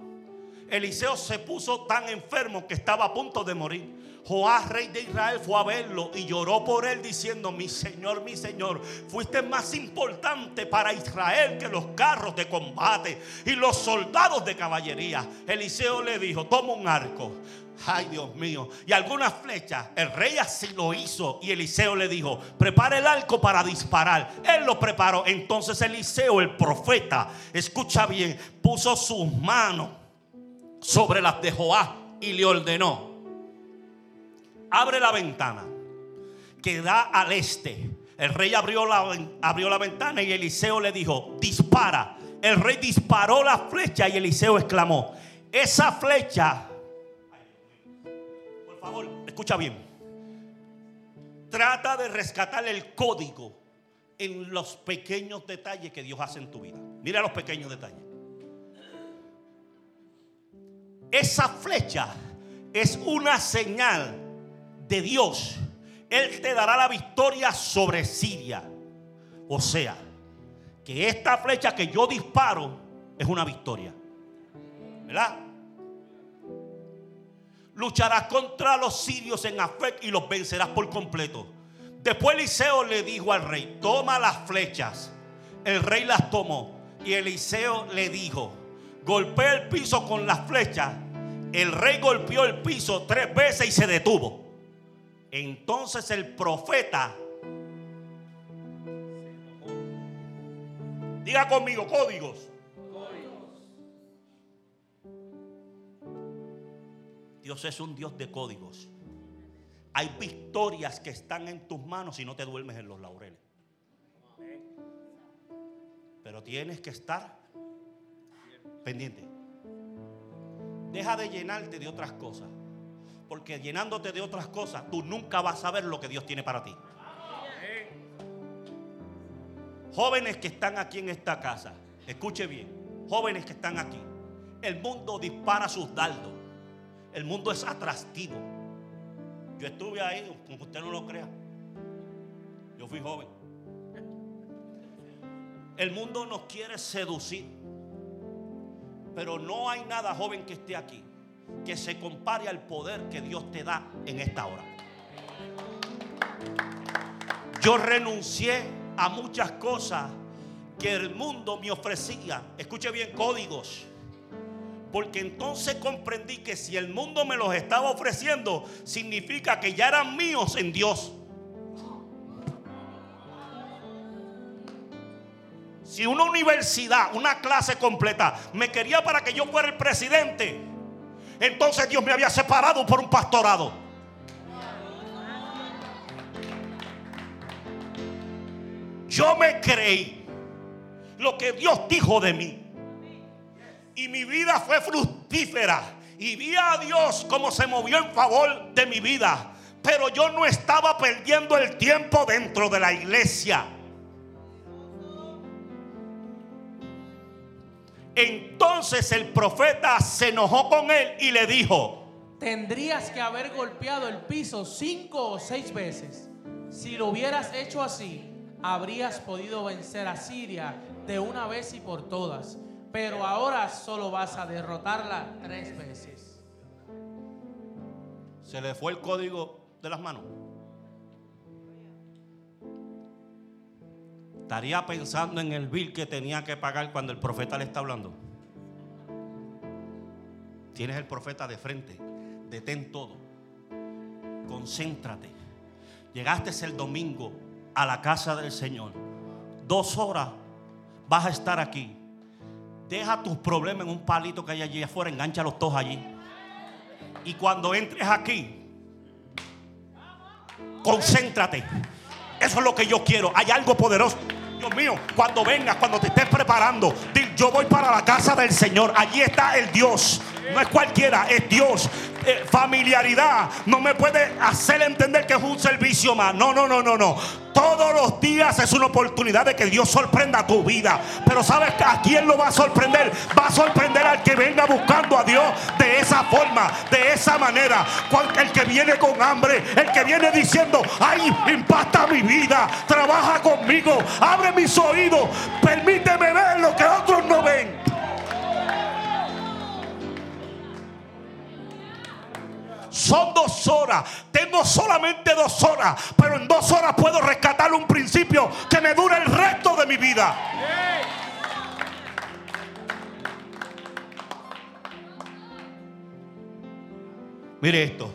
Eliseo se puso tan enfermo que estaba a punto de morir. Joás, rey de Israel, fue a verlo y lloró por él diciendo, mi Señor, mi Señor, fuiste más importante para Israel que los carros de combate y los soldados de caballería. Eliseo le dijo, toma un arco. Ay, Dios mío. Y algunas flechas. El rey así lo hizo. Y Eliseo le dijo, prepara el arco para disparar. Él lo preparó. Entonces Eliseo, el profeta, escucha bien, puso sus manos sobre las de Joás y le ordenó abre la ventana que da al este. El rey abrió la, abrió la ventana y Eliseo le dijo, dispara. El rey disparó la flecha y Eliseo exclamó, esa flecha, por favor, escucha bien, trata de rescatar el código en los pequeños detalles que Dios hace en tu vida. Mira los pequeños detalles. Esa flecha es una señal de Dios, Él te dará la victoria sobre Siria. O sea, que esta flecha que yo disparo es una victoria. ¿Verdad? Lucharás contra los sirios en Afec y los vencerás por completo. Después Eliseo le dijo al rey, toma las flechas. El rey las tomó y Eliseo le dijo, golpea el piso con las flechas. El rey golpeó el piso tres veces y se detuvo. Entonces el profeta, diga conmigo, códigos. Dios es un Dios de códigos. Hay victorias que están en tus manos y no te duermes en los laureles. Pero tienes que estar pendiente. Deja de llenarte de otras cosas porque llenándote de otras cosas, tú nunca vas a ver lo que Dios tiene para ti. Jóvenes que están aquí en esta casa, escuche bien, jóvenes que están aquí, el mundo dispara sus dardos, el mundo es atractivo. Yo estuve ahí, como usted no lo crea, yo fui joven. El mundo nos quiere seducir, pero no hay nada joven que esté aquí que se compare al poder que Dios te da en esta hora. Yo renuncié a muchas cosas que el mundo me ofrecía. Escuche bien, códigos. Porque entonces comprendí que si el mundo me los estaba ofreciendo, significa que ya eran míos en Dios. Si una universidad, una clase completa, me quería para que yo fuera el presidente, entonces Dios me había separado por un pastorado. Yo me creí lo que Dios dijo de mí. Y mi vida fue fructífera. Y vi a Dios como se movió en favor de mi vida. Pero yo no estaba perdiendo el tiempo dentro de la iglesia. Entonces el profeta se enojó con él y le dijo, tendrías que haber golpeado el piso cinco o seis veces. Si lo hubieras hecho así, habrías podido vencer a Siria de una vez y por todas. Pero ahora solo vas a derrotarla tres veces. Se le fue el código de las manos. Estaría pensando en el bill que tenía que pagar cuando el profeta le está hablando. Tienes el profeta de frente, detén todo, concéntrate. Llegaste el domingo a la casa del Señor. Dos horas vas a estar aquí. Deja tus problemas en un palito que hay allí afuera, los todos allí. Y cuando entres aquí, concéntrate. Eso es lo que yo quiero. Hay algo poderoso. Dios mío, cuando vengas, cuando te estés preparando, yo voy para la casa del Señor. Allí está el Dios. No es cualquiera, es Dios. Eh, familiaridad no me puede hacer entender que es un servicio más. No, no, no, no, no. Todos los días es una oportunidad de que Dios sorprenda tu vida. Pero ¿sabes a quién lo va a sorprender? Va a sorprender al que venga buscando a Dios de esa forma, de esa manera. El que viene con hambre, el que viene diciendo, ay, impacta mi vida, trabaja conmigo, abre mis oídos, permíteme ver lo que otros no ven. Son dos horas. Tengo solamente dos horas. Pero en dos horas puedo rescatar un principio que me dure el resto de mi vida. Mire esto.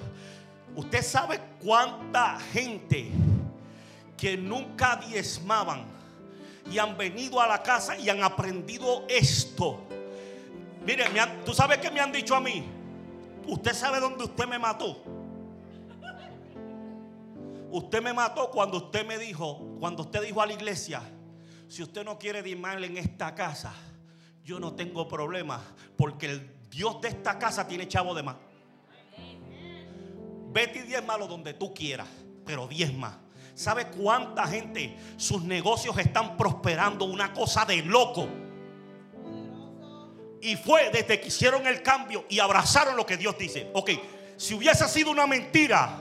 Usted sabe cuánta gente que nunca diezmaban y han venido a la casa y han aprendido esto. Mire, tú sabes que me han dicho a mí. Usted sabe dónde usted me mató. Usted me mató cuando usted me dijo, cuando usted dijo a la iglesia, si usted no quiere diezmar en esta casa, yo no tengo problema, porque el Dios de esta casa tiene chavo de más. Vete y diezmalo donde tú quieras, pero diezma. ¿Sabe cuánta gente sus negocios están prosperando? Una cosa de loco. Y fue desde que hicieron el cambio y abrazaron lo que Dios dice. Ok, si hubiese sido una mentira,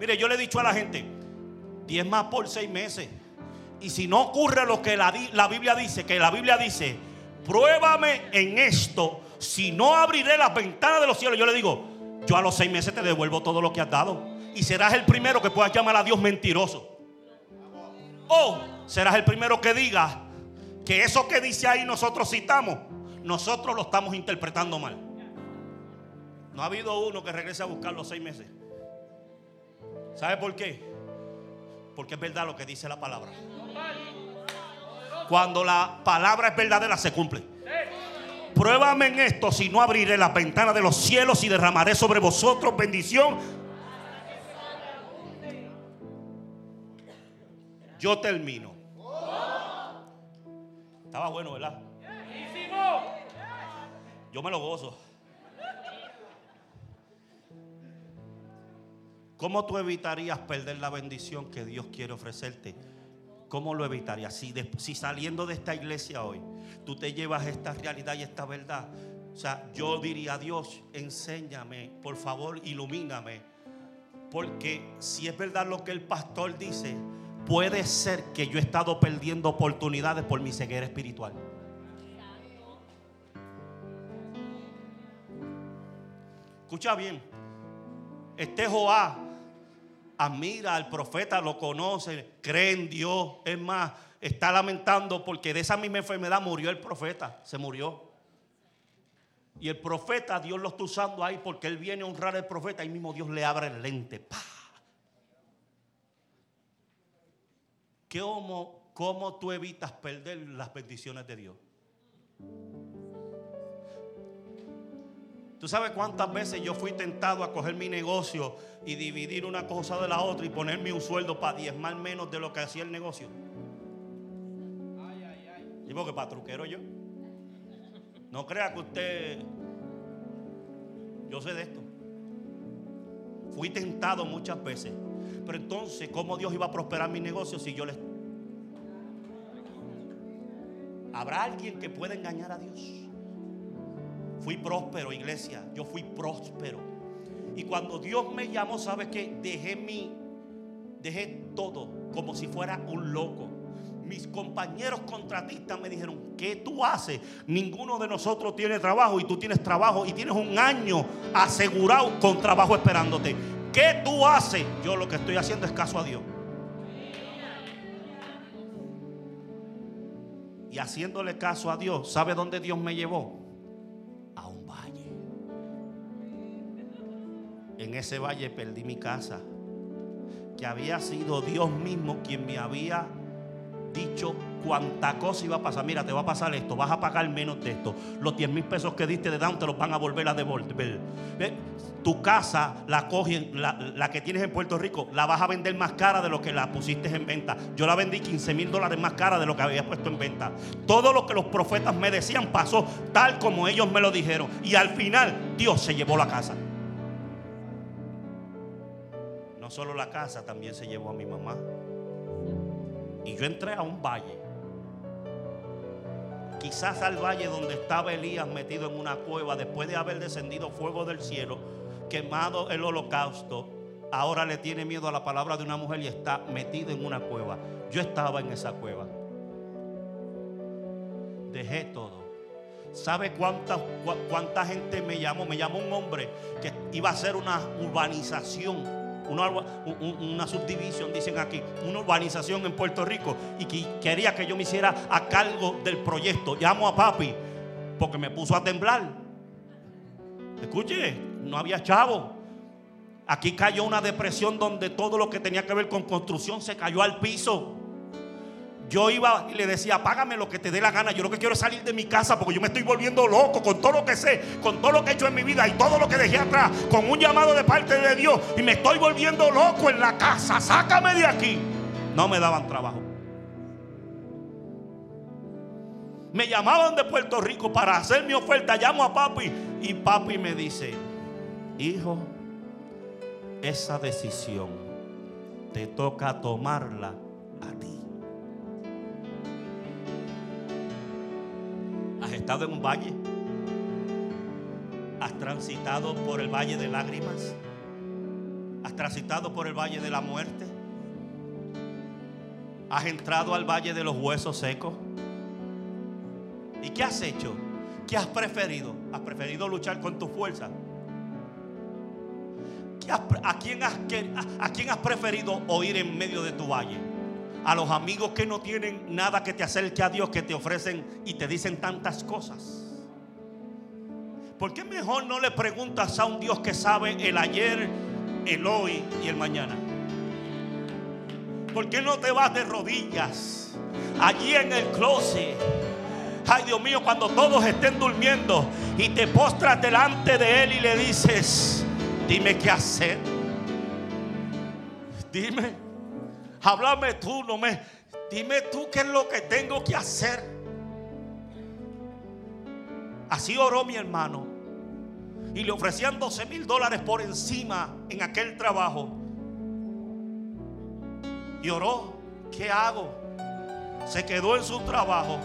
mire, yo le he dicho a la gente, diezma por seis meses. Y si no ocurre lo que la, la Biblia dice, que la Biblia dice, pruébame en esto, si no abriré las ventanas de los cielos, yo le digo, yo a los seis meses te devuelvo todo lo que has dado. Y serás el primero que puedas llamar a Dios mentiroso. O serás el primero que diga que eso que dice ahí nosotros citamos, nosotros lo estamos interpretando mal. No ha habido uno que regrese a buscar los seis meses. ¿Sabe por qué? Porque es verdad lo que dice la palabra. Cuando la palabra es verdadera, se cumple. Pruébame en esto si no abriré las ventanas de los cielos y derramaré sobre vosotros bendición. Yo termino. Estaba bueno, ¿verdad? Yo me lo gozo. ¿Cómo tú evitarías perder la bendición que Dios quiere ofrecerte? ¿Cómo lo evitarías? Si, saliendo de esta iglesia hoy tú te llevas esta realidad y esta verdad, o sea, yo diría a Dios, enséñame, por favor, ilumíname. Porque si es verdad lo que el pastor dice, puede ser que yo he estado perdiendo oportunidades por mi ceguera espiritual. Escucha bien, este Joá admira al profeta, lo conoce, cree en Dios. Es más, está lamentando porque de esa misma enfermedad murió el profeta, se murió. Y el profeta, Dios lo está usando ahí porque él viene a honrar al profeta. y mismo Dios le abre el lente. ¿Cómo, ¿Cómo tú evitas perder las bendiciones de Dios? ¿Tú sabes cuántas veces yo fui tentado a coger mi negocio y dividir una cosa de la otra y ponerme un sueldo para diezmar menos de lo que hacía el negocio? Ay, ay, ay. Digo que para yo. No crea que usted. Yo sé de esto. Fui tentado muchas veces. Pero entonces, ¿cómo Dios iba a prosperar mi negocio si yo les. ¿Habrá alguien que pueda engañar a Dios? Fui próspero, iglesia. Yo fui próspero. Y cuando Dios me llamó, ¿sabes qué? Dejé mi, dejé todo como si fuera un loco. Mis compañeros contratistas me dijeron, ¿qué tú haces? Ninguno de nosotros tiene trabajo y tú tienes trabajo y tienes un año asegurado con trabajo esperándote. ¿Qué tú haces? Yo lo que estoy haciendo es caso a Dios. Y haciéndole caso a Dios, ¿sabe dónde Dios me llevó? En ese valle perdí mi casa. Que había sido Dios mismo quien me había dicho cuánta cosa iba a pasar. Mira, te va a pasar esto, vas a pagar menos de esto. Los 10 mil pesos que diste de down te los van a volver a devolver. Tu casa, la cogen, la, que tienes en Puerto Rico, la vas a vender más cara de lo que la pusiste en venta. Yo la vendí 15 mil dólares más cara de lo que había puesto en venta. Todo lo que los profetas me decían pasó tal como ellos me lo dijeron. Y al final Dios se llevó la casa. Solo la casa, también se llevó a mi mamá. Y yo entré a un valle. Quizás al valle donde estaba Elías metido en una cueva después de haber descendido fuego del cielo, quemado el holocausto. Ahora le tiene miedo a la palabra de una mujer y está metido en una cueva. Yo estaba en esa cueva. Dejé todo. ¿Sabe cuánta, cuánta gente me llamó? Me llamó un hombre que iba a hacer una urbanización, una, una subdivisión, dicen aquí, una urbanización en Puerto Rico y que quería que yo me hiciera a cargo del proyecto. Llamo a papi porque me puso a temblar. Escuche, no había chavo. Aquí cayó una depresión donde todo lo que tenía que ver con construcción se cayó al piso. Yo iba y le decía, págame lo que te dé la gana. Yo lo que quiero es salir de mi casa porque yo me estoy volviendo loco con todo lo que sé, con todo lo que he hecho en mi vida y todo lo que dejé atrás, con un llamado de parte de Dios. Y me estoy volviendo loco en la casa. Sácame de aquí. No me daban trabajo. Me llamaban de Puerto Rico para hacer mi oferta. Llamo a papi y papi me dice, hijo, esa decisión te toca tomarla a ti. Estado en un valle? ¿Has transitado por el valle de lágrimas? ¿Has transitado por el valle de la muerte? ¿Has entrado al valle de los huesos secos? ¿Y qué has hecho? ¿Qué has preferido? ¿Has preferido luchar con tu fuerza? ¿Qué has pre- ¿A quién has, a quién has preferido oír en medio de tu valle? A los amigos que no tienen nada que te acerque a Dios, que te ofrecen y te dicen tantas cosas. ¿Por qué mejor no le preguntas a un Dios que sabe el ayer, el hoy y el mañana? ¿Por qué no te vas de rodillas allí en el closet? Ay Dios mío, cuando todos estén durmiendo y te postras delante de Él y le dices, dime qué hacer. Dime, háblame tú, no me, dime tú qué es lo que tengo que hacer. Así oró mi hermano. Y le ofrecían 12 mil dólares por encima en aquel trabajo. Y oró, ¿qué hago? Se quedó en su trabajo.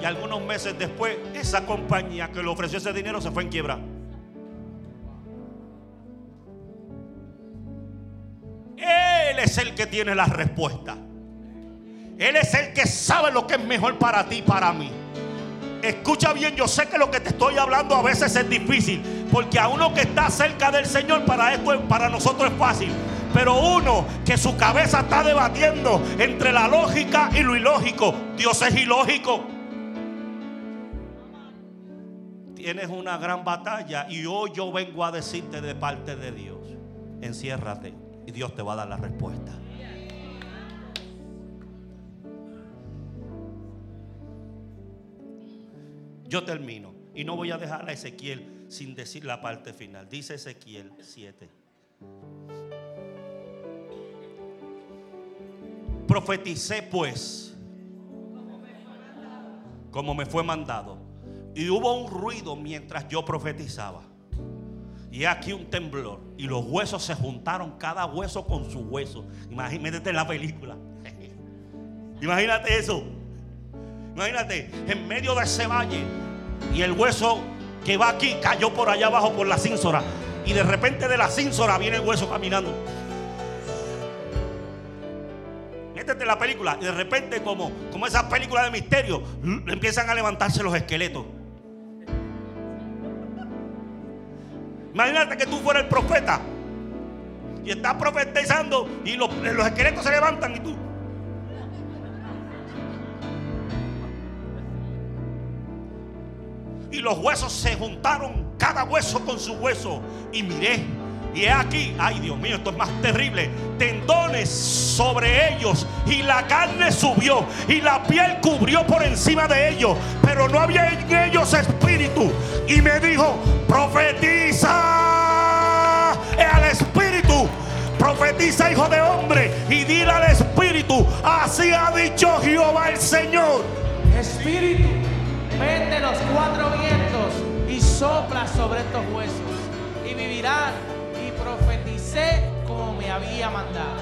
Y algunos meses después, esa compañía que le ofreció ese dinero se fue en quiebra. Él es el que tiene la respuesta. Él es el que sabe lo que es mejor para ti y para mí. Escucha bien, yo sé que lo que te estoy hablando a veces es difícil, porque a uno que está cerca del Señor para esto para nosotros es fácil, pero uno que su cabeza está debatiendo entre la lógica y lo ilógico, Dios es ilógico. Tienes una gran batalla y hoy yo vengo a decirte de parte de Dios, enciérrate y Dios te va a dar la respuesta. Yo termino y no voy a dejar a Ezequiel sin decir la parte final. Dice Ezequiel 7. Profeticé pues como me fue mandado. Y hubo un ruido mientras yo profetizaba. Y aquí un temblor. Y los huesos se juntaron, cada hueso con su hueso. Imagínate la película. Imagínate eso. Imagínate, en medio de ese valle. Y el hueso que va aquí cayó por allá abajo por la cínsora. Y de repente de la cínsora viene el hueso caminando. Métete en la película. Y de repente, como, como esas películas de misterio, empiezan a levantarse los esqueletos. Imagínate que tú fueras el profeta. Y estás profetizando. Y los, esqueletos se levantan y tú. y los huesos se juntaron, cada hueso con su hueso. Y miré, y he aquí, ay Dios mío, esto es más terrible, tendones sobre ellos, y la carne subió, y la piel cubrió por encima de ellos, pero no había en ellos espíritu. Y me dijo, profetiza al espíritu. Profetiza, hijo de hombre, y dile al espíritu: Así ha dicho Jehová el Señor. Espíritu, vete los cuatro vientos y sopla sobre estos huesos y vivirán. Profeticé como me había mandado.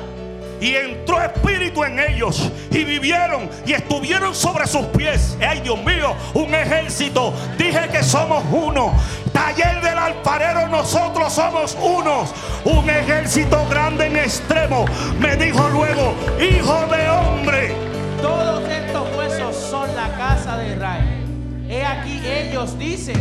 Y entró espíritu en ellos y vivieron y estuvieron sobre sus pies. Ay Dios mío, un ejército. Dije que somos uno. Taller del alfarero, nosotros somos unos. Un ejército grande en extremo. Me dijo luego, hijo de hombre. Todos estos huesos son la casa de Israel. He aquí ellos dicen,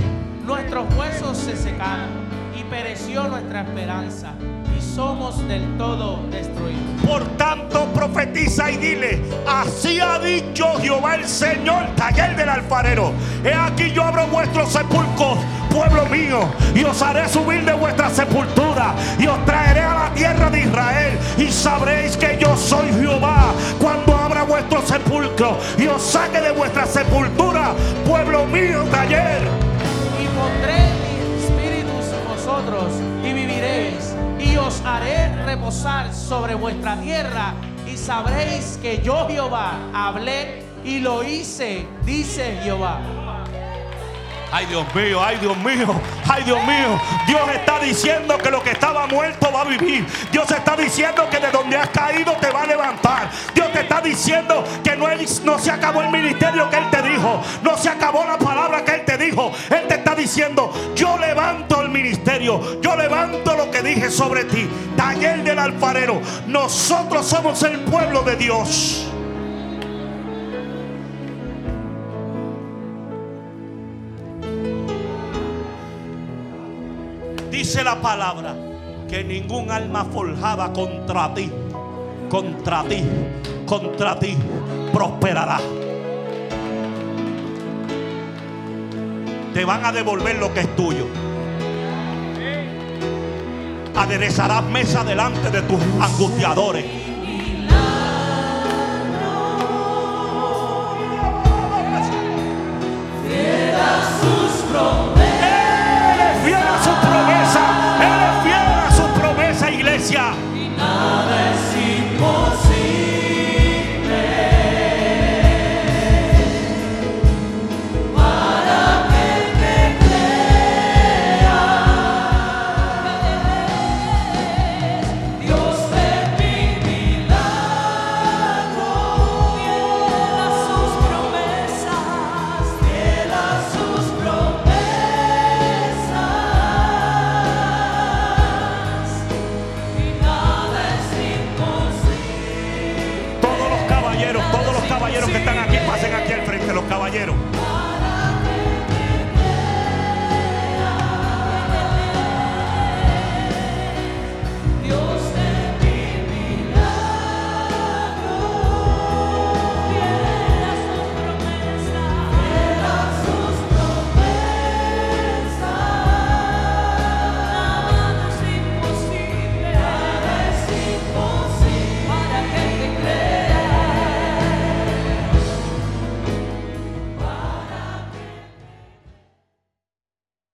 nuestros huesos se secaron pereció nuestra esperanza y somos del todo destruidos. Por tanto, profetiza y dile, así ha dicho Jehová el Señor, taller del alfarero. He aquí yo abro vuestros sepulcros, pueblo mío, y os haré subir de vuestra sepultura, y os traeré a la tierra de Israel, y sabréis que yo soy Jehová cuando abra vuestro sepulcro y os saque de vuestra sepultura, pueblo mío, taller. Y pondré y viviréis, y os haré reposar sobre vuestra tierra, y sabréis que yo Jehová hablé y lo hice, dice Jehová. Ay Dios mío, ay Dios mío, ay Dios mío. Dios está diciendo que lo que estaba muerto va a vivir. Dios está diciendo que de donde has caído te va a levantar. Dios te está diciendo que no, no se acabó el ministerio que Él te dijo. No se acabó la palabra que Él te dijo. Él te está diciendo, yo levanto el ministerio. Yo levanto lo que dije sobre ti. Taller del alfarero. Nosotros somos el pueblo de Dios. Dice la palabra que ningún alma forjada contra ti, contra ti, contra ti prosperará. Te van a devolver lo que es tuyo. Aderezarás mesa delante de tus angustiadores.